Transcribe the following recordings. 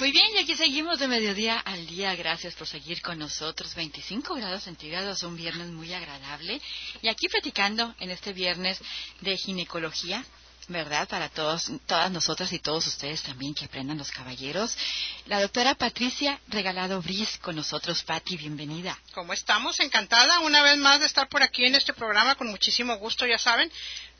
Muy bien, y aquí seguimos de mediodía al día. Gracias por seguir con nosotros. 25 grados centígrados, un viernes muy agradable. Y aquí platicando en este viernes de ginecología, ¿verdad? Para todos, todas nosotras y todos ustedes también que aprendan los caballeros. La doctora Patricia Regalado Briz con nosotros. Pati, bienvenida. ¿Cómo estamos? Encantada una vez más de estar por aquí en este programa con muchísimo gusto, ya saben.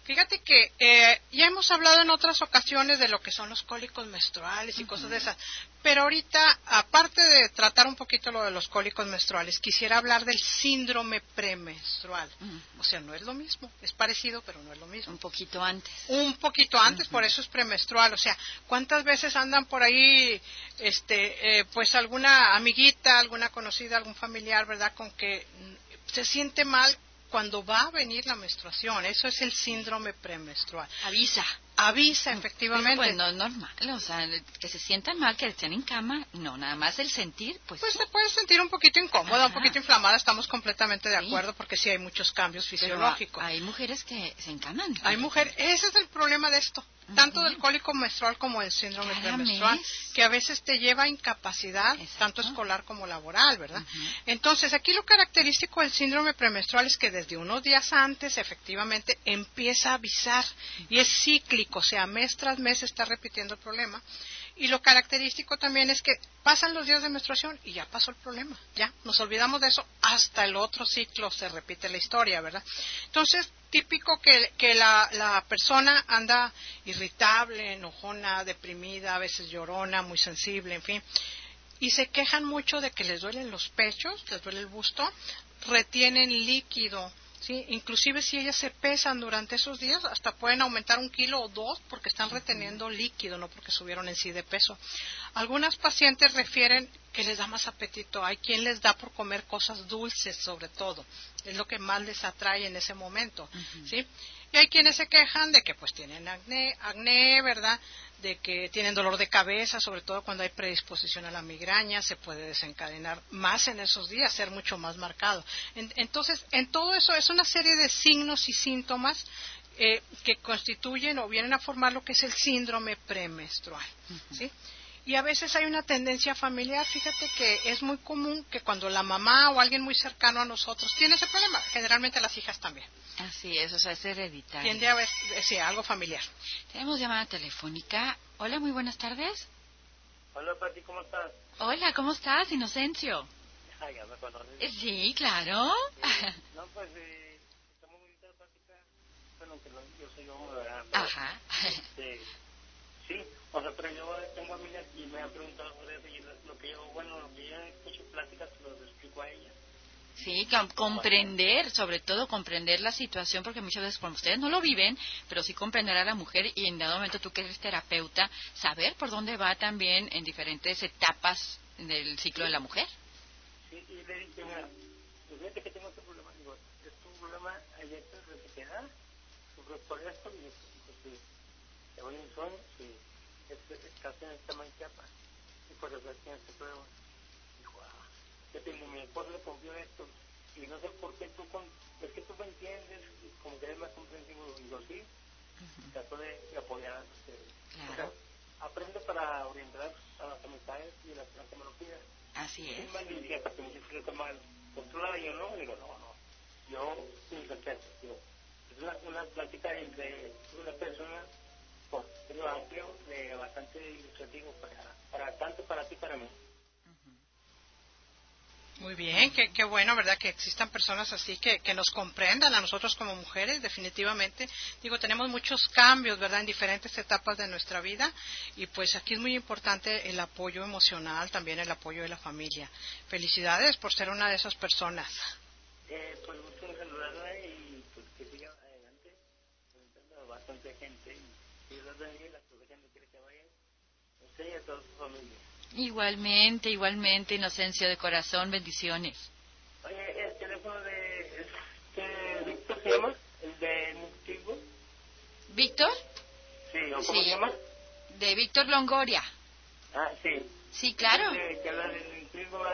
Fíjate que eh, ya hemos hablado en otras ocasiones de lo que son los cólicos menstruales y cosas de esas, pero ahorita, aparte de tratar un poquito lo de los cólicos menstruales, quisiera hablar del síndrome premenstrual. O sea, no es lo mismo, es parecido, pero no es lo mismo. Un poquito antes. Un poquito antes, por eso es premenstrual. O sea, ¿cuántas veces andan por ahí, este, eh, pues alguna amiguita, alguna conocida, algún familiar, verdad, con que se siente mal cuando va a venir la menstruación. Eso es el síndrome premenstrual. Avisa. Avisa, efectivamente. Pues no es normal, o sea, que se sientan mal, que estén en cama, no, nada más el sentir, pues... Pues se puede sentir un poquito incómoda, un poquito inflamada, estamos completamente de acuerdo, porque sí hay muchos cambios fisiológicos. hay mujeres que se encaman. Hay mujeres, ese es el problema de esto, tanto del cólico menstrual como del síndrome premenstrual, que a veces te lleva a incapacidad, tanto escolar como laboral, ¿verdad? Entonces, aquí lo característico del síndrome premenstrual es que desde unos días antes, efectivamente, empieza a avisar, y es cíclico o sea, mes tras mes está repitiendo el problema. Y lo característico también es que pasan los días de menstruación y ya pasó el problema, ya, nos olvidamos de eso, hasta el otro ciclo se repite la historia, ¿verdad? Entonces, típico que, que la, la, persona anda irritable, enojona, deprimida, a veces llorona, muy sensible, en fin, y se quejan mucho de que les duelen los pechos, les duele el busto, retienen líquido, ¿sí? Inclusive si ellas se pesan durante esos días, hasta pueden aumentar un kilo o dos porque están reteniendo líquido, no porque subieron en sí de peso. Algunas pacientes refieren que les da más apetito. Hay quien les da por comer cosas dulces, sobre todo. Es lo que más les atrae en ese momento, ¿sí? Y hay quienes se quejan de que pues tienen acné, acné, ¿verdad? De que tienen dolor de cabeza, sobre todo cuando hay predisposición a la migraña, se puede desencadenar más en esos días, ser mucho más marcado. entonces, en todo eso es una serie de signos y síntomas eh, que constituyen o vienen a formar lo que es el síndrome premenstrual, ¿sí? Y a veces hay una tendencia familiar, fíjate que es muy común que cuando la mamá o alguien muy cercano a nosotros tiene ese problema, generalmente las hijas también. Así es, o sea, es hereditario. Tiende a haber, sí, algo familiar. Tenemos llamada telefónica. Hola, muy buenas tardes. Hola, Pati, ¿cómo estás? Hola, ¿cómo estás, Inocencio? Ay, ya me conoces. Eh, sí, claro. no, pues, eh, estamos muy plática. Bueno, que no, yo soy hombre, ¿verdad? Ajá. Este, sí, o sea, pero yo tengo amigas y me han preguntado sobre eso y lo que yo, bueno, lo que yo escucho pláticas, lo explico a ellas. Sí, comprender, sobre todo comprender la situación, porque muchas veces como ustedes no lo viven, pero sí comprender a la mujer y en dado momento tú que eres terapeuta, saber por dónde va también en diferentes etapas del ciclo de la mujer. Sí, y le dije, mira, pues fíjate que tengo este problema, digo, es un problema ayer de queda, por esto, y pues sí, te voy un sueño, sí, es, es casi en esta manchapa, y por eso tiene este problema que tengo, mi esposo le confió esto y no sé por qué tú, con, es que tú me entiendes, como que eres más comprensivo, digo, sí, trato de, apoyar a ustedes. O sea, aprende para orientar a las amistades y a las personas que me lo pidan. Así es. Es malicia, porque muchas veces está mal controlada, yo no, digo, no, no, yo sin respeto, digo, es una, una plática entre una persona con de bastante ilustrativo para, para tanto para ti para mí. Muy bien, qué, qué, bueno, ¿verdad? Que existan personas así que, que, nos comprendan a nosotros como mujeres, definitivamente. Digo, tenemos muchos cambios, ¿verdad? En diferentes etapas de nuestra vida y pues aquí es muy importante el apoyo emocional, también el apoyo de la familia. Felicidades por ser una de esas personas. Eh, pues gusto saludarla y pues que siga adelante, bastante gente y, y Daniel, la gente quiere que vaya, usted y a toda su familia. Igualmente, igualmente, Inocencio de corazón, bendiciones. Oye, el teléfono de, de Víctor se llama, el de Nutivo. ¿Víctor? Sí, ¿o cómo se llama? De Víctor Longoria. Ah, sí. Sí, claro. De, que habla de Nutivo,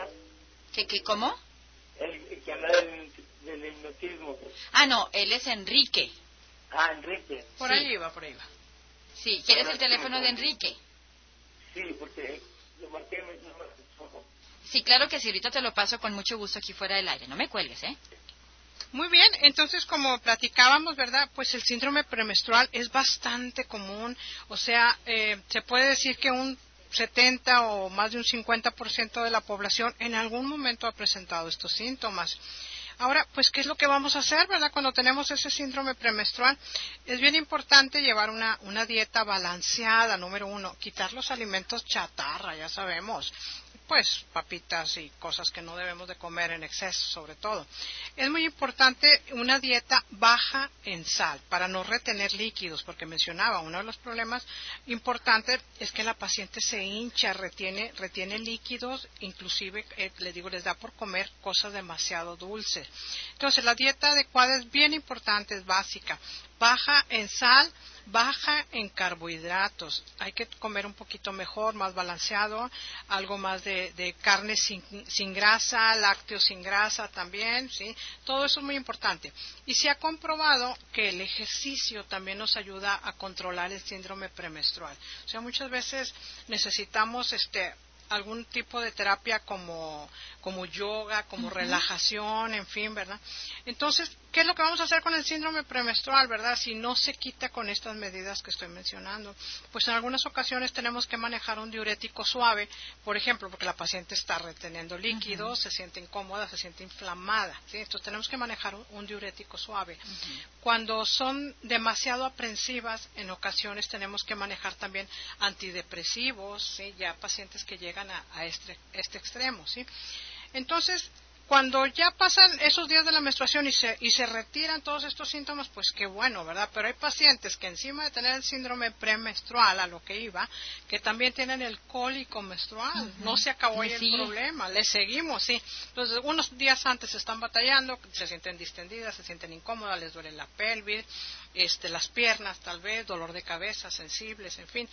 ¿Qué, qué, cómo? que habla del, del hipnotismo. Ah, no, él es Enrique. Ah, Enrique. Por ahí va, por ahí va. Sí, ¿quieres el teléfono de Enrique? Sí, porque lo marqué, Sí, claro que sí, ahorita te lo paso con mucho gusto aquí fuera del aire. No me cuelgues, ¿eh? Muy bien, entonces como platicábamos, ¿verdad? Pues el síndrome premenstrual es bastante común, o sea, eh, se puede decir que un 70 o más de un 50% de la población en algún momento ha presentado estos síntomas. Ahora, pues, ¿qué es lo que vamos a hacer, verdad? Cuando tenemos ese síndrome premenstrual, es bien importante llevar una, una dieta balanceada, número uno, quitar los alimentos chatarra, ya sabemos, pues papitas y cosas que no debemos de comer en exceso sobre todo. Es muy importante una dieta baja en sal para no retener líquidos, porque mencionaba, uno de los problemas importantes es que la paciente se hincha, retiene, retiene líquidos, inclusive, eh, digo, les da por comer cosas demasiado dulces. Entonces, la dieta adecuada es bien importante, es básica. Baja en sal, baja en carbohidratos. Hay que comer un poquito mejor, más balanceado, algo más de, carne sin, sin, grasa, lácteos sin grasa también, ¿sí? Todo eso es muy importante. Y se ha comprobado que el ejercicio también nos ayuda a controlar el síndrome premenstrual. O sea, muchas veces necesitamos este algún tipo de terapia como, como yoga, como relajación, en fin, ¿verdad? Entonces, ¿qué es lo que vamos a hacer con el síndrome premenstrual, verdad? Si no se quita con estas medidas que estoy mencionando. Pues en algunas ocasiones tenemos que manejar un diurético suave, por ejemplo, porque la paciente está reteniendo líquidos, se siente incómoda, se siente inflamada, ¿sí? Entonces tenemos que manejar un, diurético suave. Cuando son demasiado aprensivas, en ocasiones tenemos que manejar también antidepresivos, ¿sí? Ya pacientes que llegan a, este, este, extremo, ¿sí? Entonces, cuando ya pasan esos días de la menstruación y se, y se retiran todos estos síntomas, pues qué bueno, ¿verdad? Pero hay pacientes que encima de tener el síndrome premenstrual, a lo que iba, que también tienen el cólico menstrual. No se acabó ahí el problema, le seguimos, sí. Entonces, unos días antes están batallando, se sienten distendidas, se sienten incómodas, les duele la pelvis, este, las piernas tal vez, dolor de cabeza, sensibles, en fin.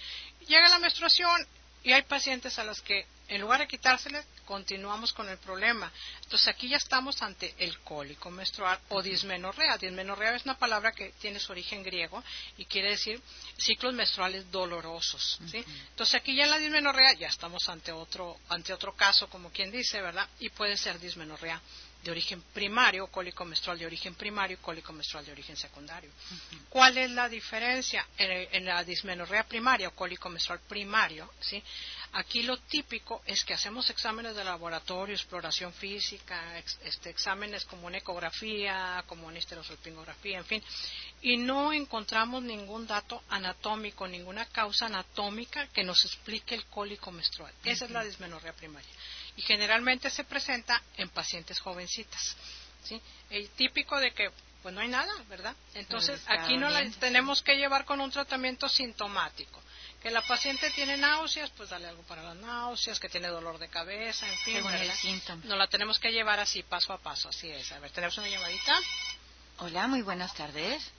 Llega la menstruación y hay pacientes a los que, en lugar de quitárseles, continuamos con el problema. Entonces aquí ya estamos ante el cólico menstrual o dismenorrea. Dismenorrea es una palabra que tiene su origen griego y quiere decir ciclos menstruales dolorosos. ¿sí? Entonces aquí ya en la dismenorrea ya estamos ante otro, ante otro caso, como quien dice, ¿verdad? Y puede ser dismenorrea de origen primario, cólico menstrual de origen primario y cólico menstrual de origen secundario. ¿Cuál es la diferencia en, la dismenorrea primaria o cólico menstrual primario? ¿sí? Aquí lo típico es que hacemos exámenes de laboratorio, exploración física, este, exámenes como una ecografía, como una histerosalpingografía, en fin, y no encontramos ningún dato anatómico, ninguna causa anatómica que nos explique el cólico menstrual. Esa es la dismenorrea primaria y generalmente se presenta en pacientes jovencitas. ¿sí? El típico de que pues no hay nada, ¿verdad? Entonces aquí no la tenemos que llevar con un tratamiento sintomático. Que la paciente tiene náuseas, pues dale algo para las náuseas, que tiene dolor de cabeza, en fin, No la tenemos que llevar así, paso a paso, así es. A ver, ¿tenemos una llamadita? Hola, muy buenas tardes.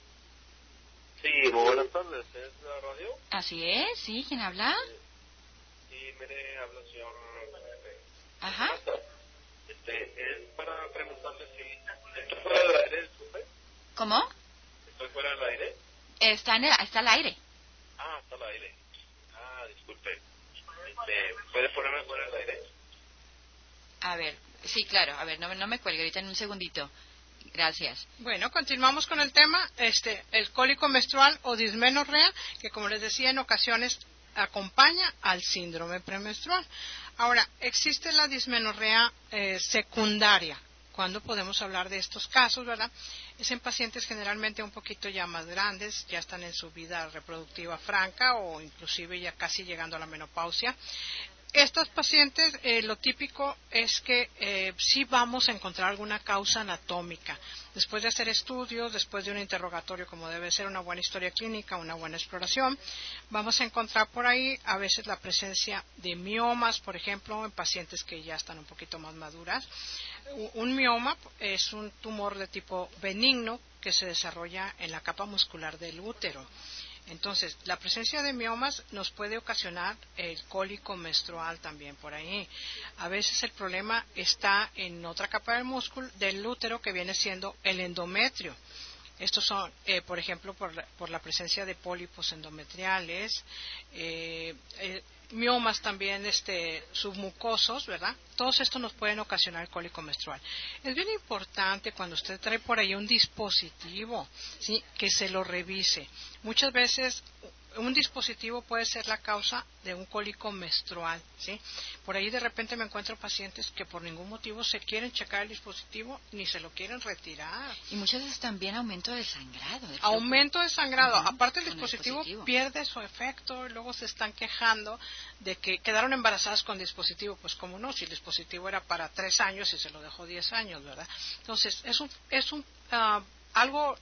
Sí, muy buenas tardes. ¿Es la radio? Así es, sí, ¿quién habla? Sí, mire, habla el señor Ajá. Este, es para preguntarle si estoy fuera del aire, disculpe. ¿Cómo? ¿Estoy fuera del aire? Está, en el, está al aire. Ah, está al aire. Disculpe. Este, ¿Puede ponerme del aire? A ver, sí, claro. A ver, no, no me cuelgue ahorita en un segundito. Gracias. Bueno, continuamos con el tema, este, el cólico menstrual o dismenorrea, que como les decía en ocasiones acompaña al síndrome premenstrual. Ahora, existe la dismenorrea eh, secundaria. ¿Cuándo podemos hablar de estos casos, verdad? Es en pacientes generalmente un poquito ya más grandes, ya están en su vida reproductiva franca o inclusive ya casi llegando a la menopausia. Estos pacientes, eh, lo típico es que eh, sí vamos a encontrar alguna causa anatómica. Después de hacer estudios, después de un interrogatorio, como debe ser una buena historia clínica, una buena exploración, vamos a encontrar por ahí a veces la presencia de miomas, por ejemplo, en pacientes que ya están un poquito más maduras. Un mioma es un tumor de tipo benigno que se desarrolla en la capa muscular del útero Entonces, la presencia de miomas nos puede ocasionar el cólico menstrual también por ahí. A veces el problema está en otra capa del músculo del útero que viene siendo el endometrio. Estos son, eh, por ejemplo, por la, presencia de pólipos endometriales, eh, eh, miomas también este, submucosos, ¿verdad? Todos estos nos pueden ocasionar cólico menstrual. Es bien importante cuando usted trae por ahí un dispositivo, ¿sí? Que se lo revise. Muchas veces un dispositivo puede ser la causa de un cólico menstrual, ¿sí? Por ahí de repente me encuentro pacientes que por ningún motivo se quieren checar el dispositivo ni se lo quieren retirar. Y muchas veces también aumento de sangrado. aumento de sangrado. Aparte el dispositivo, pierde su efecto y luego se están quejando de que quedaron embarazadas con dispositivo. Pues como no, si el dispositivo era para tres años y se lo dejó diez años, ¿verdad? Entonces es un, es un ah, algo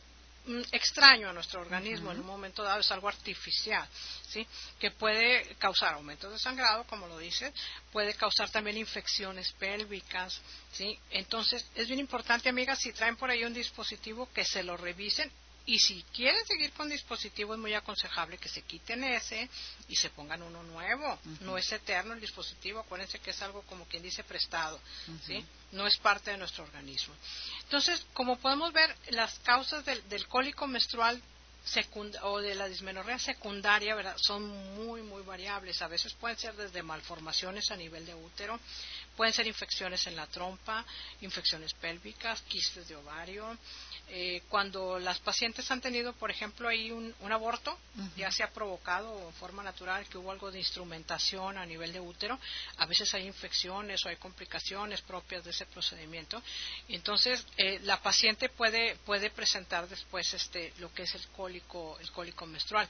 extraño a nuestro organismo en un momento dado, es algo artificial, ¿sí? Que puede causar aumentos de sangrado, como lo dice, puede causar también infecciones pélvicas, ¿sí? Entonces, es bien importante, amigas, si traen por ahí un dispositivo, que se lo revisen y si quieren seguir con dispositivo es muy aconsejable que se quiten ese y se pongan uno nuevo. No es eterno el dispositivo, acuérdense que es algo como quien dice prestado, ¿sí? No es parte de nuestro organismo. Entonces, como podemos ver, las causas del, del cólico menstrual o de la dismenorrea secundaria son muy, muy variables. A veces pueden ser desde malformaciones a nivel de útero, pueden ser infecciones en la trompa, infecciones pélvicas, quistes de ovario, eh, cuando las pacientes han tenido, por ejemplo, ahí un, aborto, ya se ha provocado en forma natural que hubo algo de instrumentación a nivel de útero, a veces hay infecciones o hay complicaciones propias de ese procedimiento. Entonces, eh, la paciente puede, puede presentar después este, lo que es el cólico, el cólico menstrual.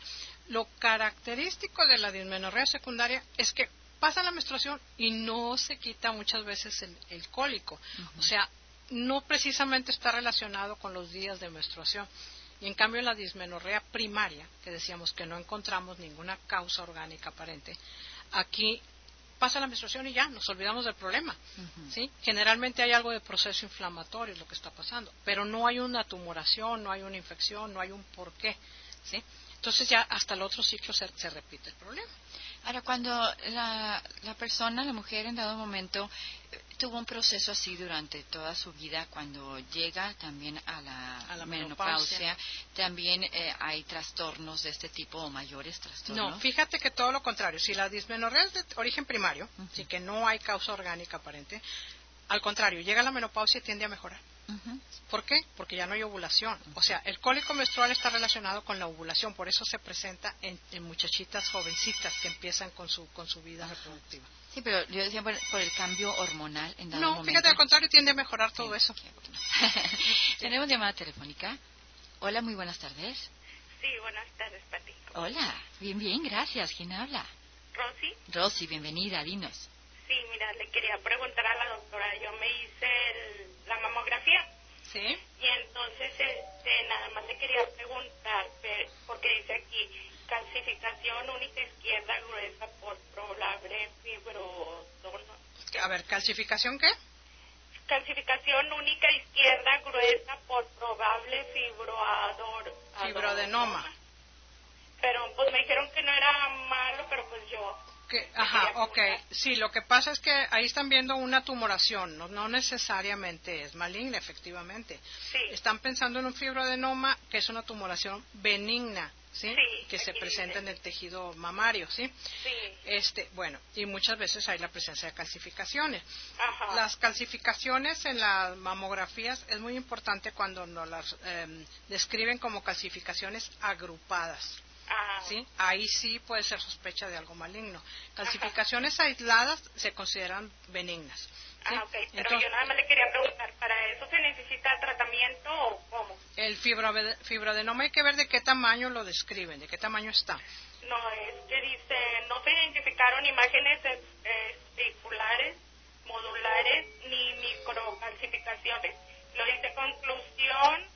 Lo característico de la dismenorrea secundaria es que pasa la menstruación y no se quita muchas veces el, cólico. O sea, no precisamente está relacionado con los días de menstruación. Y en cambio la dismenorrea primaria, que decíamos que no encontramos ninguna causa orgánica aparente, aquí pasa la menstruación y ya, nos olvidamos del problema. ¿sí? Generalmente hay algo de proceso inflamatorio, es lo que está pasando, pero no hay una tumoración, no hay una infección, no hay un porqué. ¿sí? Entonces ya hasta el otro ciclo se, se repite el problema. Ahora, cuando la, la persona, la mujer en dado momento tuvo un proceso así durante toda su vida. Cuando llega también a la, menopausia, también eh, hay trastornos de este tipo o mayores trastornos. No, fíjate que todo lo contrario. Si la dismenorrea es de origen primario, uh que no hay causa orgánica aparente, al contrario, llega a la menopausia y tiende a mejorar. ¿Por qué? Porque ya no hay ovulación. O sea, el cólico menstrual está relacionado con la ovulación, por eso se presenta en, muchachitas jovencitas que empiezan con su, con su vida reproductiva. Sí, pero yo decía por, el cambio hormonal en dado No, fíjate, al contrario, tiende a mejorar todo eso. Tenemos llamada telefónica. Hola, muy buenas tardes. Sí, buenas tardes, Pati. Hola, bien, bien, gracias. ¿Quién habla? Rosy. Rosy, bienvenida, dinos. Sí, mira, le quería preguntar a la doctora. Yo me hice la mamografía. Sí. Y entonces, este, nada más le quería preguntar, porque dice aquí, calcificación única izquierda gruesa por probable fibroadorno. A ver, ¿calcificación qué? Calcificación única izquierda gruesa por probable fibroador. Fibroadenoma. Pero pues me dijeron que no era malo, pero pues yo ajá, ok. Sí, lo que pasa es que ahí están viendo una tumoración, no, necesariamente es maligna, efectivamente. Sí. Están pensando en un fibroadenoma que es una tumoración benigna, ¿sí? que se presenta en el tejido mamario, ¿sí? Sí. Este, bueno, y muchas veces hay la presencia de calcificaciones. Ajá. Las calcificaciones en las mamografías es muy importante cuando nos las em, describen como calcificaciones agrupadas. ¿Sí? Ahí sí puede ser sospecha de algo maligno. Calcificaciones aisladas se consideran benignas. Ah, Pero yo nada más le quería preguntar, ¿para eso se necesita tratamiento o cómo? El fibroadenoma hay que ver de qué tamaño lo describen, de qué tamaño está. No, es que dice, no se identificaron imágenes especulares, modulares ni microcalcificaciones. Lo dice conclusión,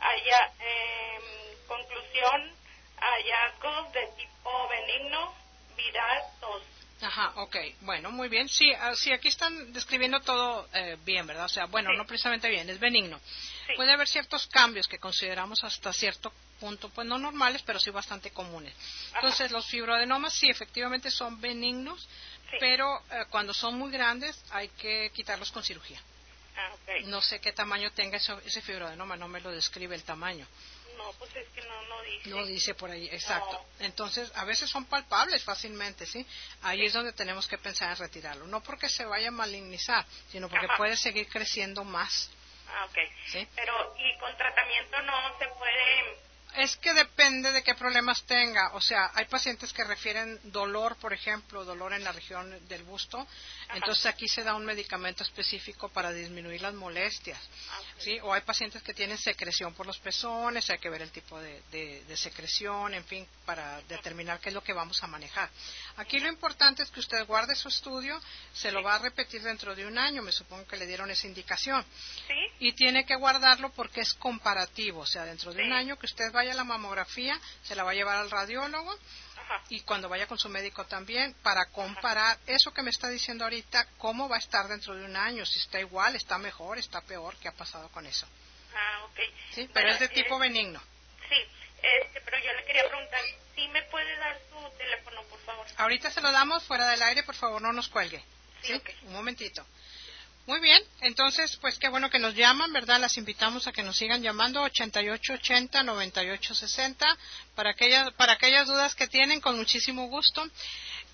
allá, eh, conclusión hallazgos de tipo benigno, viral, tos. Ajá, ok. Bueno, muy bien. Sí, ah, sí aquí están describiendo todo eh, bien, ¿verdad? O sea, bueno, no precisamente bien, es benigno. Puede haber ciertos cambios que consideramos hasta cierto punto, pues no normales, pero sí bastante comunes. Entonces, los fibroadenomas sí, efectivamente son benignos, pero eh, cuando son muy grandes hay que quitarlos con cirugía. Ah, no sé qué tamaño tenga ese fibroadenoma, no me lo describe el tamaño. No, pues es que no, no dice. No dice por ahí, exacto. Entonces, a veces son palpables fácilmente, ¿sí? Ahí es donde tenemos que pensar en retirarlo. No porque se vaya a malignizar, sino porque puede seguir creciendo más. Ah, ok. ¿Sí? Pero, ¿y con tratamiento no se puede es que depende de qué problemas tenga. O sea, hay pacientes que refieren dolor, por ejemplo, dolor en la región del busto. Entonces aquí se da un medicamento específico para disminuir las molestias. Ah, ¿sí? O hay pacientes que tienen secreción por los pezones, hay que ver el tipo de, de, secreción, en fin, para determinar qué es lo que vamos a manejar. Aquí lo importante es que usted guarde su estudio, se lo va a repetir dentro de un año, me supongo que le dieron esa indicación. ¿Sí? Y tiene que guardarlo porque es comparativo, o sea, dentro de un año que usted vaya a la mamografía, se la va a llevar al radiólogo y cuando vaya con su médico también para comparar eso que me está diciendo ahorita, cómo va a estar dentro de un año, si está igual, está mejor, está peor, qué ha pasado con eso. Ah, ok. Sí, pero es de tipo benigno. Sí, este, pero yo le quería preguntar, ¿sí me puede dar su teléfono, por favor? Ahorita se lo damos fuera del aire, por favor, no nos cuelgue. Sí, un momentito. Muy bien, entonces, pues qué bueno que nos llaman, ¿verdad? Las invitamos a que nos sigan llamando 8880-9860 para aquellas, para aquellas dudas que tienen, con muchísimo gusto.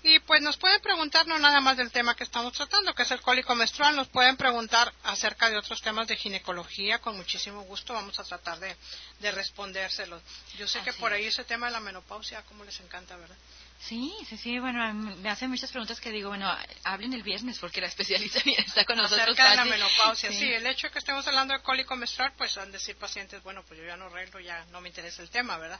Y pues nos pueden preguntar no nada más del tema que estamos tratando, que es el cólico menstrual, nos pueden preguntar acerca de otros temas de ginecología, con muchísimo gusto vamos a tratar de, de respondérselos. Yo sé que por ahí ese tema de la menopausia, como les encanta, ¿verdad? Sí, sí, sí, bueno, me hacen muchas preguntas que digo, bueno, hablen el viernes porque la especialista está con nosotros. Acerca de la menopausia, sí. el hecho de que estemos hablando de cólico menstrual, pues han de decir pacientes, bueno, pues yo ya no arreglo, ya no me interesa el tema, ¿verdad?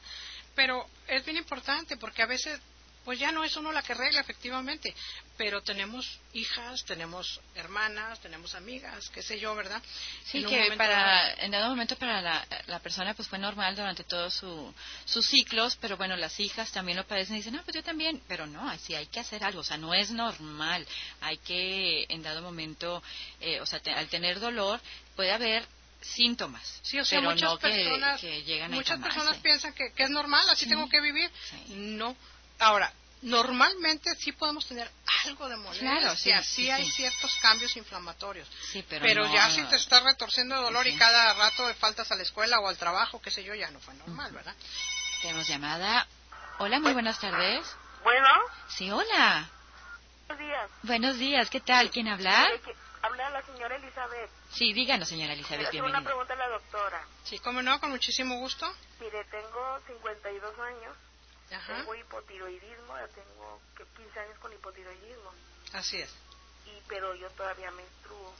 Pero es bien importante porque a veces pues ya no es uno la que regla efectivamente, pero tenemos hijas, tenemos hermanas, tenemos amigas, qué sé yo, ¿verdad? Sí, que para, en dado momento para la, persona pues fue normal durante todos su, sus ciclos, pero bueno, las hijas también lo padecen y dicen, no, pues yo también, pero no, así hay que hacer algo, o sea, no es normal, hay que en dado momento, eh, o sea, al tener dolor puede haber síntomas. Sí, o sea, muchas personas, muchas personas piensan que, es normal, así tengo que vivir. No, Ahora, normalmente sí podemos tener algo de molestia, claro, sí, sí, hay ciertos cambios inflamatorios, pero, ya si te está retorciendo dolor y cada rato faltas a la escuela o al trabajo, qué sé yo, ya no fue normal, ¿verdad? Tenemos llamada. Hola, muy buenas tardes. Bueno. Sí, hola. Buenos días. Buenos días, ¿qué tal? ¿Quién habla? Habla la señora Elizabeth. Sí, díganos, señora Elizabeth, bienvenida. una pregunta a la doctora. Sí, cómo no, con muchísimo gusto. Mire, tengo 52 años tengo hipotiroidismo, ya tengo 15 años con hipotiroidismo. Así es. Y, pero yo todavía menstruo.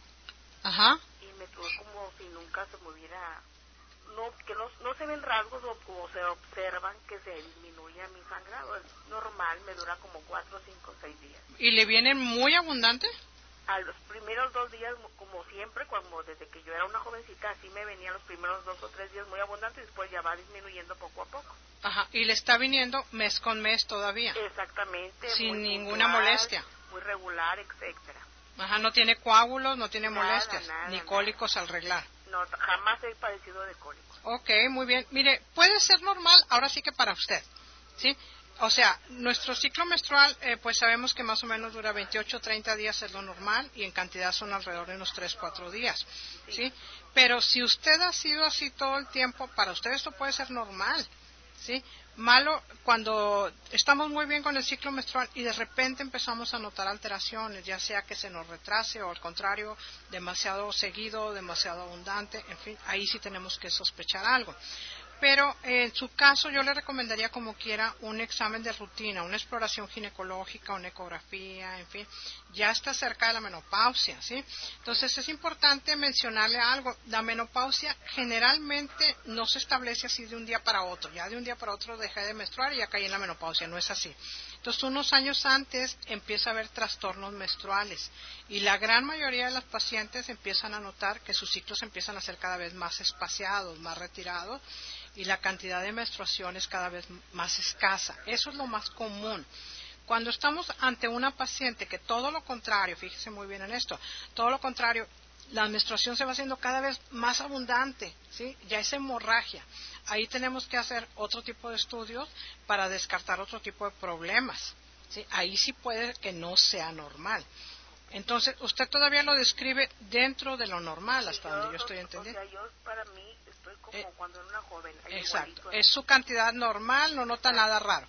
Ajá. Y me menstruo como si nunca se me hubiera... No, que no, no se ven rasgos o como se observan que se disminuye mi sangrado. Es normal, me dura como 4, 5, 6 días. ¿Y le viene muy abundante? A los primeros dos días, como siempre, como desde que yo era una jovencita, así me venían los primeros dos o tres días muy abundantes y después ya va disminuyendo poco a poco. Ajá, y le está viniendo mes con mes todavía. Exactamente. Sin ninguna molestia. Muy regular, etcétera. Ajá, no tiene coágulos, no tiene molestias, ni cólicos al reglar. No, jamás he padecido de cólicos. Ok, muy bien. Mire, puede ser normal, ahora sí que para usted, ¿sí? O sea, nuestro ciclo menstrual, eh, pues sabemos que más o menos dura 28 o 30 días es lo normal y en cantidad son alrededor de unos 3 4 días, ¿sí? Pero si usted ha sido así todo el tiempo, para usted esto puede ser normal, ¿sí? Malo cuando estamos muy bien con el ciclo menstrual y de repente empezamos a notar alteraciones, ya sea que se nos retrase o al contrario, demasiado seguido, demasiado abundante, en fin, ahí sí tenemos que sospechar algo pero en su caso yo le recomendaría como quiera un examen de rutina, una exploración ginecológica, una ecografía, en fin, ya está cerca de la menopausia, ¿sí? Entonces es importante mencionarle algo, la menopausia generalmente no se establece así de un día para otro, ya de un día para otro dejé de menstruar y ya caí en la menopausia, no es así. Entonces unos años antes empieza a haber trastornos menstruales y la gran mayoría de las pacientes empiezan a notar que sus ciclos empiezan a ser cada vez más espaciados, más retirados y la cantidad de menstruación es cada vez más escasa. Eso es lo más común. Cuando estamos ante una paciente que todo lo contrario, fíjese muy bien en esto, todo lo contrario, la menstruación se va haciendo cada vez más abundante, ¿sí? Ya es hemorragia. Ahí tenemos que hacer otro tipo de estudios para descartar otro tipo de problemas. ¿sí? Ahí sí puede que no sea normal. Entonces, usted todavía lo describe dentro de lo normal, hasta donde yo estoy entendiendo. O sea, yo para mí estoy como eh, cuando era una joven. Exacto. Es su cantidad normal, no nota nada raro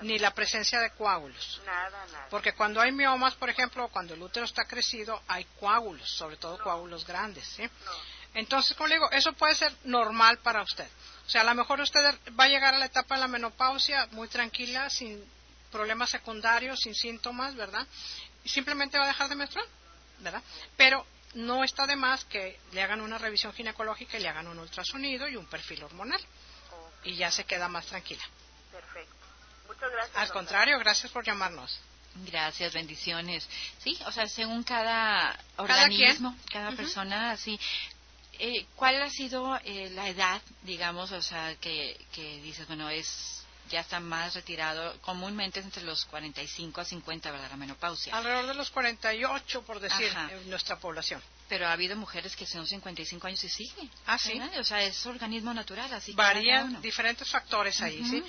ni la presencia de coágulos. Nada, nada. Porque cuando hay miomas, por ejemplo, cuando el útero está crecido, hay coágulos, sobre todo coágulos grandes, ¿sí? Entonces, como le digo, eso puede ser normal para usted. O sea, a lo mejor usted va a llegar a la etapa de la menopausia muy tranquila, sin problemas secundarios, sin síntomas, ¿verdad? Y simplemente va a dejar de menstruar, ¿verdad? Pero no está de más que le hagan una revisión ginecológica y le hagan un ultrasonido y un perfil hormonal. Y ya se queda más tranquila. Perfecto. Muchas gracias. Al contrario, gracias por llamarnos. Gracias, bendiciones. Sí, o sea, según cada organismo, cada, persona, sí. Eh, ¿Cuál ha sido eh, la edad, digamos, o sea, que, que dices, bueno, es ya está más retirado, comúnmente es entre los 45 a 50, ¿verdad? La menopausia. Alrededor de los 48, por decir, en nuestra población. Pero ha habido mujeres que son 55 años y siguen. Ah, sí. O sea, es organismo natural, así Varían diferentes factores ahí, ¿sí?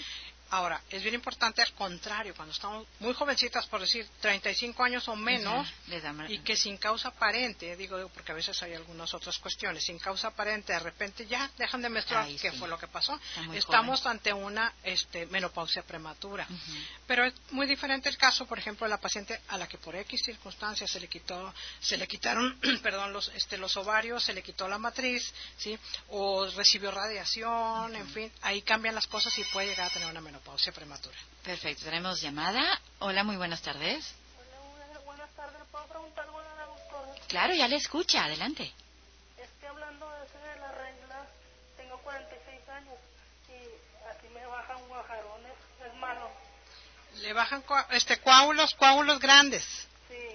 Ahora, es bien importante al contrario, cuando estamos muy jovencitas, por decir 35 años o menos, y que sin causa aparente, digo porque a veces hay algunas otras cuestiones, sin causa aparente, de repente ya dejan de menstruar, ¿qué fue lo que pasó? Estamos ante una este, menopausia prematura. Pero es muy diferente el caso, por ejemplo, de la paciente a la que por X circunstancias se le quitó, se le quitaron, perdón, los, este, los ovarios, se le quitó la matriz, ¿sí? O recibió radiación, en fin, ahí cambian las cosas y puede llegar a tener una menopausia menopausia prematura. Perfecto, tenemos llamada. Hola, muy buenas tardes. Hola, buenas tardes. ¿Puedo preguntar algo a la doctora? Claro, ya le escucha, adelante. Estoy hablando de la regla. Tengo 46 años y así me bajan guajarones. Es malo. ¿Le bajan este, coágulos, coágulos grandes? Sí.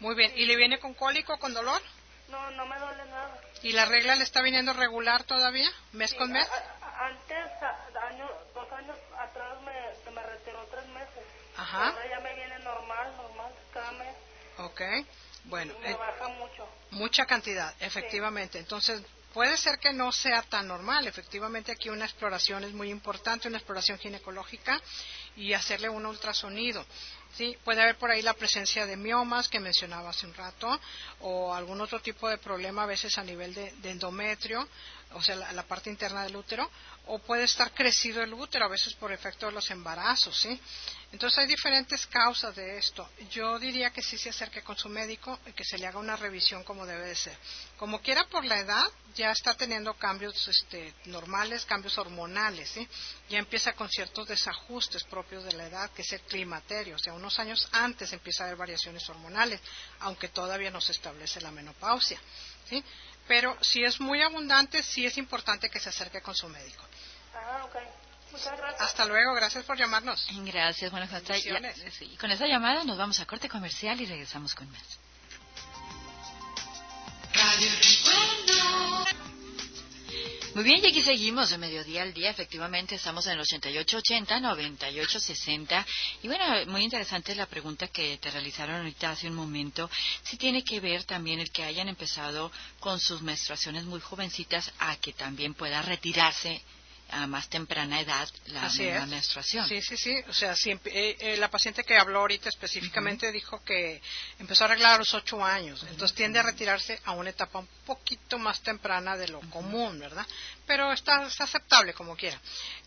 Muy bien. ¿Y le viene con cólico, con dolor? No, no me duele nada. ¿Y la regla le está viniendo regular todavía, mes con mes? antes, año, dos años atrás me, me retiró tres meses. Ajá. Ahora ya me viene normal, normal, cada mes. Ok, bueno. me eh, baja mucho. Mucha cantidad, efectivamente. Entonces, puede ser que no sea tan normal. Efectivamente, aquí una exploración es muy importante, una exploración ginecológica y hacerle un ultrasonido. ¿Sí? Puede haber por ahí la presencia de miomas que mencionaba hace un rato o algún otro tipo de problema a veces a nivel de, endometrio, o sea, la, parte interna del útero, o puede estar crecido el útero a veces por efecto de los embarazos, ¿sí? Entonces hay diferentes causas de esto. Yo diría que sí se acerque con su médico y que se le haga una revisión como debe de ser. Como quiera por la edad, ya está teniendo cambios este, normales, cambios hormonales, ¿sí? Ya empieza con ciertos desajustes propios de la edad, que es el climaterio. O sea, unos años antes empieza a haber variaciones hormonales, aunque todavía no se establece la menopausia, ¿sí? Pero si es muy abundante, sí es importante que se acerque con su médico. Ah, okay. Hasta luego, gracias por llamarnos. Gracias, buenas tardes. con esta llamada nos vamos a corte comercial y regresamos con más. Muy bien, y aquí seguimos de mediodía al día. Efectivamente, estamos en el 8880, 9860. Y bueno, muy interesante la pregunta que te realizaron ahorita hace un momento. Si tiene que ver también el que hayan empezado con sus menstruaciones muy jovencitas a que también pueda retirarse a más temprana edad la, menstruación. Sí, sí, sí. O sea, eh, eh, la paciente que habló ahorita específicamente dijo que empezó a arreglar a los ocho años. Entonces tiende a retirarse a una etapa un poquito más temprana de lo común, ¿verdad? Pero está, aceptable como quiera.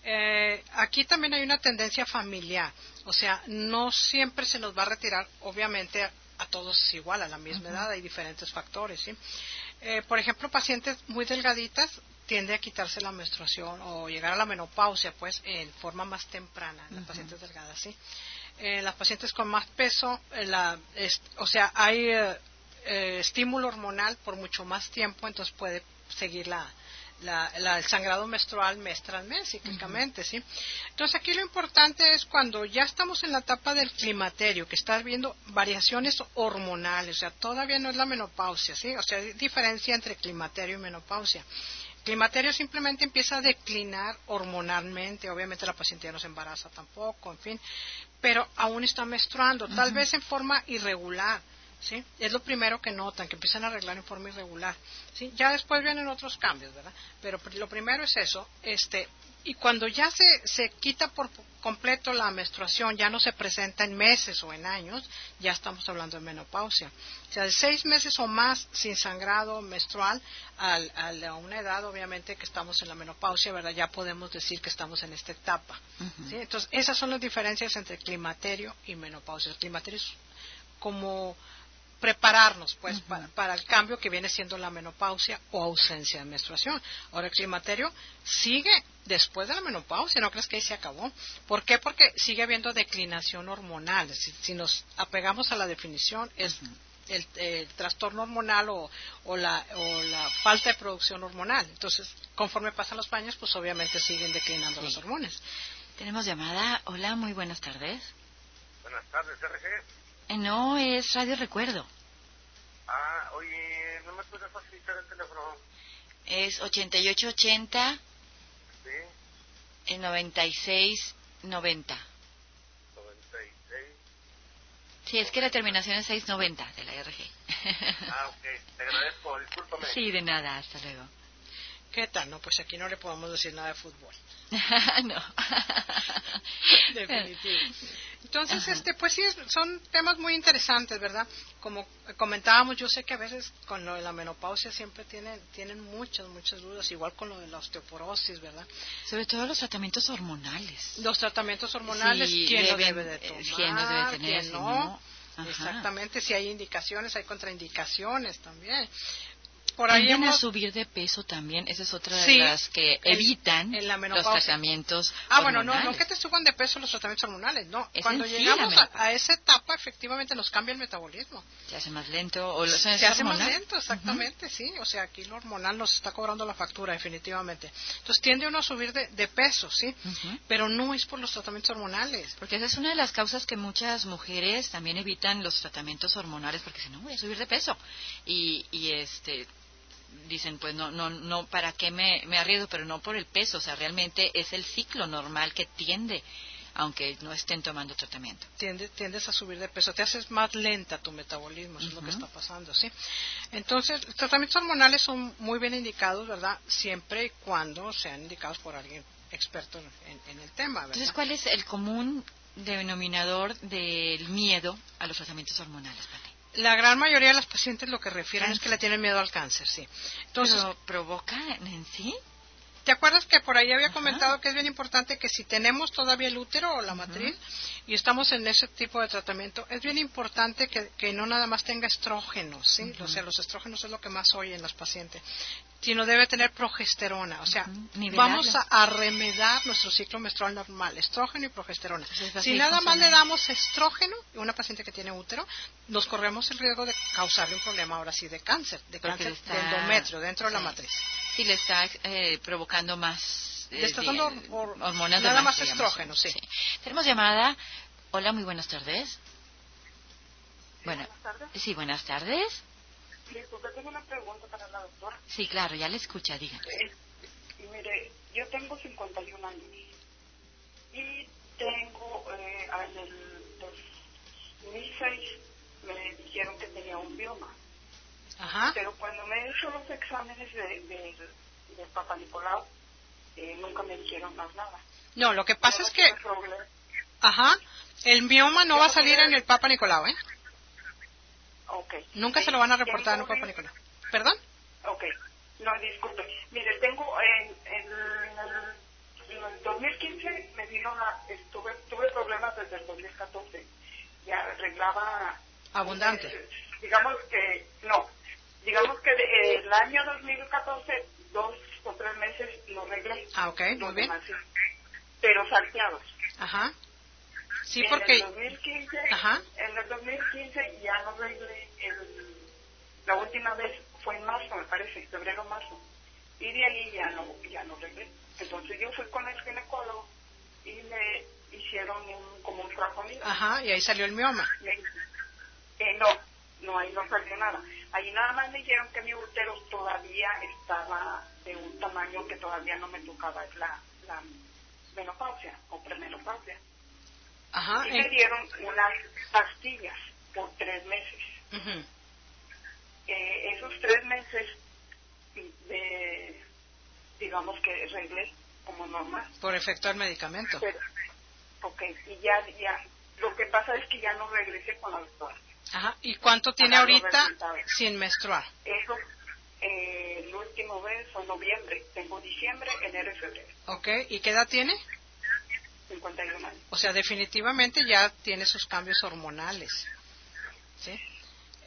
Eh, aquí también hay una tendencia familiar. O sea, no siempre se nos va a retirar, obviamente, a, todos igual, a la misma edad. Hay diferentes factores, ¿sí? por ejemplo, pacientes muy delgaditas tiende a quitarse la menstruación o llegar a la menopausia, pues, en forma más temprana en las pacientes delgadas, ¿sí? En las pacientes con más peso, la, o sea, hay eh, eh, estímulo hormonal por mucho más tiempo, entonces puede seguir la, el sangrado menstrual mes tras mes, cíclicamente, ¿sí? Entonces aquí lo importante es cuando ya estamos en la etapa del climaterio, que está viendo variaciones hormonales, o sea, todavía no es la menopausia, ¿sí? O sea, hay diferencia entre climaterio y menopausia climaterio simplemente empieza a declinar hormonalmente, obviamente la paciente ya no se embaraza tampoco, en fin, pero aún está menstruando, tal vez en forma irregular, ¿sí? Es lo primero que notan, que empiezan a arreglar en forma irregular, ¿sí? Ya después vienen otros cambios, ¿verdad? Pero lo primero es eso, este, y cuando ya se, se quita por completo la menstruación, ya no se presenta en meses o en años, ya estamos hablando de menopausia. O sea, de seis meses o más sin sangrado menstrual a una edad, obviamente, que estamos en la menopausia, ¿verdad? Ya podemos decir que estamos en esta etapa. ¿sí? Entonces, esas son las diferencias entre climaterio y menopausia. El climaterio es como prepararnos pues para, el cambio que viene siendo la menopausia o ausencia de menstruación. Ahora el climaterio sigue después de la menopausia, no crees que ahí se acabó. ¿Por qué? Porque sigue habiendo declinación hormonal. Si, nos apegamos a la definición, es el, trastorno hormonal o, la, o, la, falta de producción hormonal. Entonces, conforme pasan los años, pues obviamente siguen declinando los hormonas. Tenemos llamada. Hola, muy buenas tardes. Buenas tardes, RG. Eh, no, es Radio Recuerdo. Ah, oye, ¿no me puedes facilitar el teléfono? Es 8880 sí. en 9690. 96. Sí, es que la terminación es 690 de la RG. ah, ok. Te agradezco, discúlpame. Sí, de nada, hasta luego. No, pues aquí no le podemos decir nada de fútbol. no. Definitivo. Entonces, este, pues sí, son temas muy interesantes, ¿verdad? Como comentábamos, yo sé que a veces con lo de la menopausia siempre tienen, tienen muchas, muchas dudas, igual con lo de la osteoporosis, ¿verdad? Sobre todo los tratamientos hormonales. Los tratamientos hormonales, ¿quién lo debe de tomar? ¿Quién lo debe tener? no? Exactamente, si hay indicaciones, hay contraindicaciones también por ahí a subir de peso también, esa es otra de las que evitan los tratamientos Ah, bueno, no, no que te suban de peso los tratamientos hormonales, no. Cuando llegamos a, esa etapa, efectivamente nos cambia el metabolismo. Se hace más lento. O se, hace más lento, exactamente, sí. O sea, aquí lo hormonal nos está cobrando la factura, definitivamente. Entonces tiende uno a subir de, peso, sí, pero no es por los tratamientos hormonales. Porque esa es una de las causas que muchas mujeres también evitan los tratamientos hormonales porque dicen, no, voy a subir de peso. Y, y este dicen, pues no, no, no, ¿para qué me, me arriesgo? Pero no por el peso, o sea, realmente es el ciclo normal que tiende aunque no estén tomando tratamiento. tiendes a subir de peso, te haces más lenta tu metabolismo, eso es lo que está pasando, ¿sí? Entonces, los tratamientos hormonales son muy bien indicados, ¿verdad? Siempre y cuando sean indicados por alguien experto en, el tema, ¿verdad? Entonces, ¿cuál es el común denominador del miedo a los tratamientos hormonales? La gran mayoría de las pacientes lo que refieren es que le tienen miedo al cáncer, sí. Entonces, ¿Pero provoca en sí? ¿Te acuerdas que por ahí había comentado que es bien importante que si tenemos todavía el útero o la matriz y estamos en ese tipo de tratamiento, es bien importante que, no nada más tenga estrógenos, ¿sí? O sea, los estrógenos es lo que más oyen las pacientes, sino debe tener progesterona. O sea, vamos a, remedar nuestro ciclo menstrual normal, estrógeno y progesterona. si nada más le damos estrógeno, a una paciente que tiene útero, nos corremos el riesgo de causarle un problema ahora sí de cáncer, de cáncer de endometrio dentro de la matriz si le está eh, provocando más eh, hormonas nada más estrógeno, sí. Tenemos llamada. Hola, muy buenas tardes. Bueno, sí, buenas tardes. Disculpe, tengo una pregunta para la doctora. Sí, claro, ya le escucha, dígame. Eh, mire, yo tengo 51 años y tengo, eh, en el 2006 me dijeron que tenía un bioma. Pero cuando me he hecho los exámenes de, de, de Papa Nicolau, eh, nunca me dijeron más nada. No, lo que pasa es que... Ajá. El mioma no va a salir en el Papa Nicolau, ¿eh? Okay. Nunca se lo van a reportar el Papa Nicolau. ¿Perdón? Ok. No, disculpe. Mire, tengo en, en, el, en el 2015 me vino la, estuve, tuve problemas desde el 2014. Ya arreglaba... Abundante. Eh, digamos que, no, digamos que eh, el año 2014, dos o tres meses lo arreglé. Ah, ok, muy bien. pero salteados. Ajá. Sí, en porque... El 2015, Ajá. En el 2015 ya no arreglé, el, la última vez fue en marzo, me parece, febrero-marzo. Y de ahí ya no, ya no arreglé. Entonces yo fui con el ginecólogo y me hicieron un, como un fraconido. Ajá, y ahí salió el mioma. Eh, no, no, ahí no salió nada. Ahí nada más me dijeron que mi útero todavía estaba de un tamaño que todavía no me tocaba la, la menopausia o premenopausia. Ajá, y me dieron unas pastillas por tres meses. Eh, esos tres meses, de, digamos que reglé como normal. Por efecto del medicamento. ok, y ya, ya, lo que pasa es que ya no regresé con la doctora. Ajá, ¿y cuánto tiene ahorita sin menstruar? Eso, eh, el último mes fue noviembre, tengo diciembre, enero y febrero. Ok, ¿y qué edad tiene? 51 años. O sea, definitivamente ya tiene sus cambios hormonales. ¿Sí?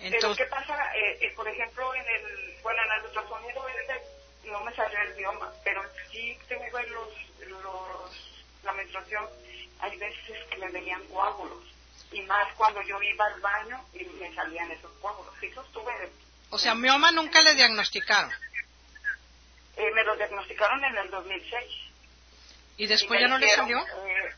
Entonces, Pero ¿qué pasa? Eh, eh, por ejemplo, en el, bueno, en el ultrasonido no me salió el bioma, pero sí tengo los, los, la menstruación, hay veces que me venían coágulos. Y más cuando yo iba al baño y me salían esos coágulos. Eso estuve... O sea, mioma nunca le diagnosticaron. Eh, me lo diagnosticaron en el 2006. ¿Y después ya no le salió? Eh,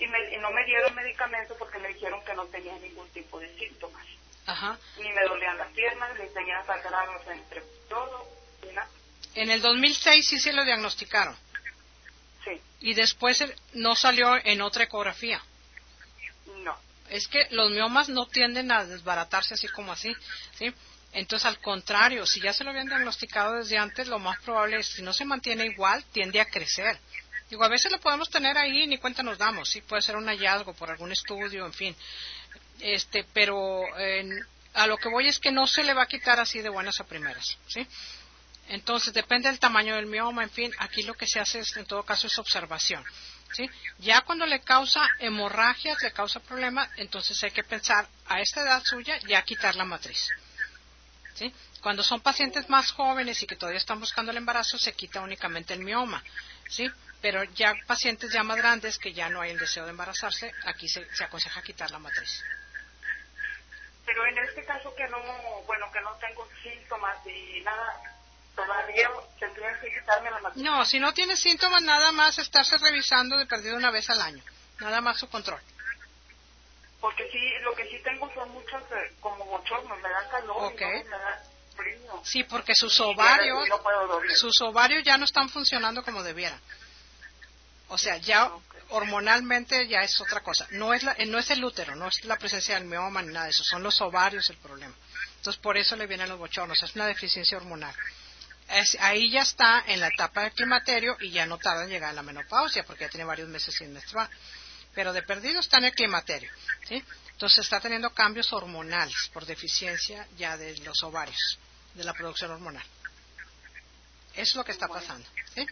y, me, y no me dieron medicamento porque me dijeron que no tenía ningún tipo de síntomas. Ajá. Ni me dolían las piernas, ni tenía sangrados entre todo. En el 2006 sí se lo diagnosticaron. Sí. Y después no salió en otra ecografía. No. Es que los miomas no tienden a desbaratarse así como así, ¿sí? Entonces, al contrario, si ya se lo habían diagnosticado desde antes, lo más probable es, si no se mantiene igual, tiende a crecer. Digo, a veces lo podemos tener ahí y ni cuenta nos damos, sí, puede ser un hallazgo por algún estudio, en fin. Este, pero a lo que voy es que no se le va a quitar así de buenas a primeras, ¿sí? Entonces, depende del tamaño del mioma, en fin, aquí lo que se hace es, en todo caso, es observación. ¿sí? Ya cuando le causa hemorragias, le causa problema, entonces hay que pensar a esta edad suya ya quitar la matriz. ¿sí? Cuando son pacientes más jóvenes y que todavía están buscando el embarazo, se quita únicamente el mioma. ¿sí? Pero ya pacientes ya más grandes que ya no hay el deseo de embarazarse, aquí se, se aconseja quitar la matriz. Pero en este caso que no, bueno, que no tengo síntomas y nada, todavía tendría que quitarme la matriz. No, si no tiene síntomas, nada más estarse revisando de perdido una vez al año. Nada más su control. Porque sí, lo que sí tengo son muchos eh, como bochornos, me dan calor okay. me da frío. Sí, porque sus ovarios, sus ovarios ya no están funcionando como debieran. O sea, ya hormonalmente ya es otra cosa. No es, la, eh, no es el útero, no es la presencia del mioma ni nada de eso, son los ovarios el problema. Entonces, por eso le vienen los bochornos, es una deficiencia hormonal. ahí ya está en la etapa del climaterio y ya no tarda en llegar a la menopausia porque ya tiene varios meses sin menstruar. Pero de perdido está en el climaterio. ¿sí? Entonces está teniendo cambios hormonales por deficiencia ya de los ovarios, de la producción hormonal. Eso es lo que está pasando. ¿sí?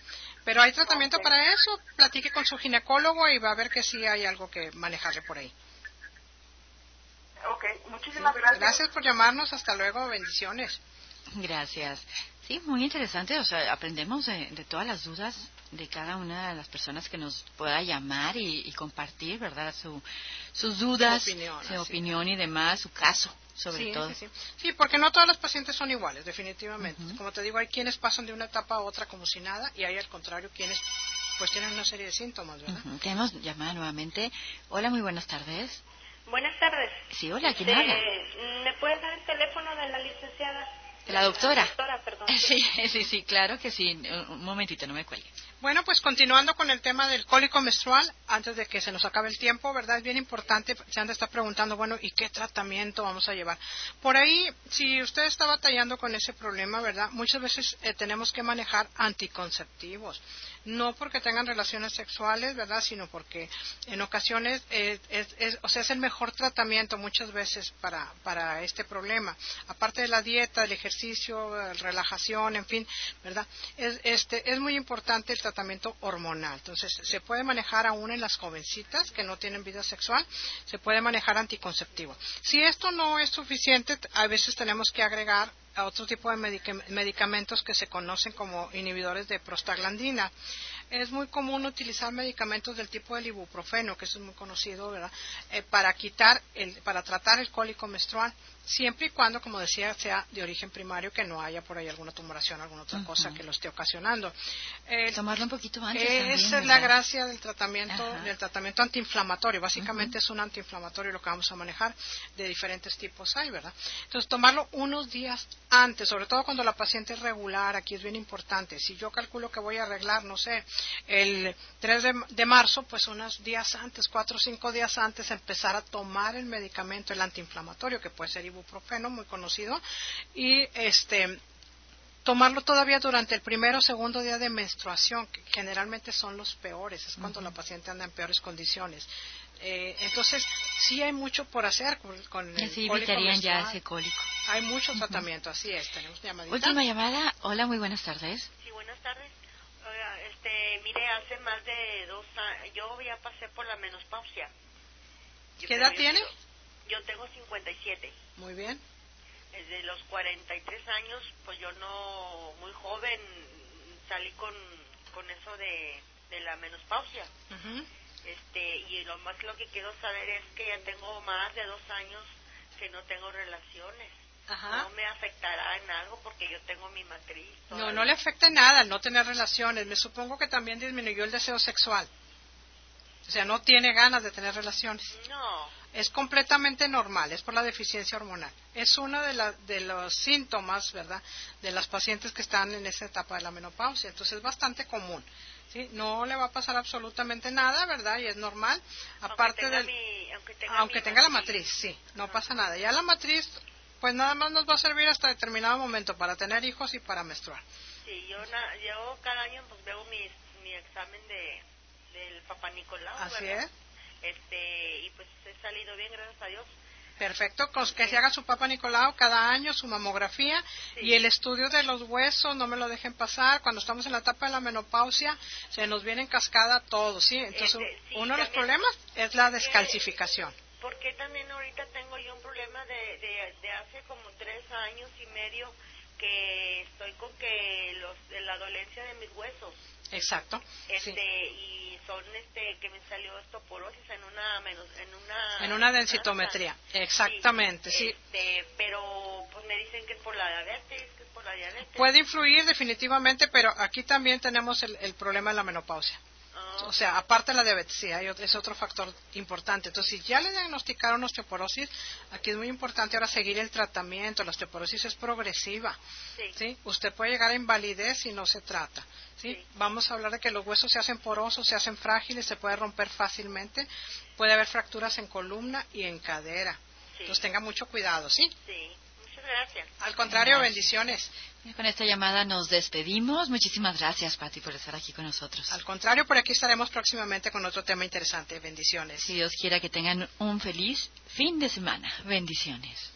Pero hay tratamiento para eso. Platique con su ginecólogo y va a ver que sí hay algo que manejarle por ahí. Ok, muchísimas gracias. Gracias por llamarnos. Hasta luego. Bendiciones. Gracias. Sí, muy interesante. O sea, aprendemos de, todas las dudas de cada una de las personas que nos pueda llamar y, compartir, ¿verdad? Su, sus dudas, su opinión, y demás, su caso sobre todo. Sí, sí. porque no todos los pacientes son iguales, definitivamente. Como te digo, hay quienes pasan de una etapa a otra como si nada y hay al contrario quienes pues tienen una serie de síntomas, ¿verdad? Tenemos llamada nuevamente. Hola, muy buenas tardes. Buenas tardes. Sí, hola, ¿quién este, habla? ¿Me puede dar el teléfono de la licenciada? De la doctora. La doctora, perdón. Sí, sí, sí, claro que sí. Un momentito, no me cuelgue. Bueno, pues continuando con el tema del cólico menstrual, antes de que se nos acabe el tiempo, ¿verdad? Es bien importante, se han de estar preguntando, bueno, ¿y qué tratamiento vamos a llevar? Por ahí, si usted está batallando con ese problema, ¿verdad? Muchas veces eh, tenemos que manejar anticonceptivos no porque tengan relaciones sexuales, ¿verdad? Sino porque en ocasiones es, es, o sea, es el mejor tratamiento muchas veces para, para este problema. Aparte de la dieta, el ejercicio, relajación, en fin, ¿verdad? Es, este, es muy importante el tratamiento hormonal. Entonces, se puede manejar aún en las jovencitas que no tienen vida sexual, se puede manejar anticonceptivo. Si esto no es suficiente, a veces tenemos que agregar a otro tipo de medicamentos que se conocen como inhibidores de prostaglandina. Es muy común utilizar medicamentos del tipo del ibuprofeno, que es muy conocido, ¿verdad? Eh, para quitar, el, para tratar el cólico menstrual siempre y cuando, como decía, sea de origen primario, que no haya por ahí alguna tumoración, alguna otra cosa que lo esté ocasionando. Tomarlo un poquito antes. Esa es la gracia del tratamiento, del tratamiento antiinflamatorio. Básicamente es un antiinflamatorio lo que vamos a manejar de diferentes tipos hay, ¿verdad? Entonces, tomarlo unos días antes, sobre todo cuando la paciente es regular, aquí es bien importante. Si yo calculo que voy a arreglar, no sé, el 3 de, marzo, pues unos días antes, cuatro o cinco días antes, empezar a tomar el medicamento, el antiinflamatorio, que puede ser ibuprofeno, muy conocido, y este tomarlo todavía durante el primero o segundo día de menstruación, que generalmente son los peores, es cuando la paciente anda en peores condiciones. Eh, entonces, sí hay mucho por hacer con, el sí, evitarían ya ese cólico. Hay mucho tratamiento, así es. Tenemos llamadita. Última llamada. Hola, muy buenas tardes. Sí, buenas tardes. este, mire, hace más de dos años, yo ya pasé por la menopausia. ¿Qué edad tiene? Yo, tengo 57. Muy bien. Desde los 43 años, pues yo no, muy joven, salí con, con eso de, de la menopausia. Este, y lo más lo que quiero saber es que ya tengo más de dos años que no tengo relaciones. No me afectará en algo porque yo tengo mi matriz. No, no le afecta en nada no tener relaciones. Me supongo que también disminuyó el deseo sexual. O sea, no tiene ganas de tener relaciones. No. Es completamente normal, es por la deficiencia hormonal. Es uno de, de los síntomas, ¿verdad?, de las pacientes que están en esa etapa de la menopausia. Entonces es bastante común. ¿sí? No le va a pasar absolutamente nada, ¿verdad? Y es normal. Aparte de aunque tenga, la matriz, sí, no pasa nada. Ya la matriz, pues nada más nos va a servir hasta determinado momento para tener hijos y para menstruar. Sí, yo, cada año pues veo mi examen de, del Papá Nicolau. Así es. Este, y pues he salido bien, gracias a Dios. Perfecto, que se haga su Papa Nicolau cada año, su mamografía y el estudio de los huesos, no me lo dejen pasar. Cuando estamos en la etapa de la menopausia, se nos viene en cascada todo, ¿sí? Entonces, este, uno de los problemas es la descalcificación. Porque también ahorita tengo yo un problema de, de, hace como tres años y medio que estoy con que los, de la dolencia de mis huesos. Exacto. Este, y son este que me salió osteoporosis en una en una en una densitometría. Exactamente, sí. Este, pero pues me dicen que es por la diabetes, que es por la diabetes. Puede influir definitivamente, pero aquí también tenemos el, el problema de la menopausia. O sea, aparte de la diabetes, sí, es otro factor importante. Entonces, si ya le diagnosticaron osteoporosis, aquí es muy importante ahora seguir el tratamiento. La osteoporosis es progresiva. Sí. Usted puede llegar a invalidez si no se trata. ¿sí? Vamos a hablar de que los huesos se hacen porosos, se hacen frágiles, se puede romper fácilmente. Puede haber fracturas en columna y en cadera. Entonces, tenga mucho cuidado, ¿sí? Sí. Gracias. Al contrario, bendiciones. Con esta llamada nos despedimos. Muchísimas gracias, Pati, por estar aquí con nosotros. Al contrario, por aquí estaremos próximamente con otro tema interesante. Bendiciones. Si Dios quiera que tengan un feliz fin de semana. Bendiciones.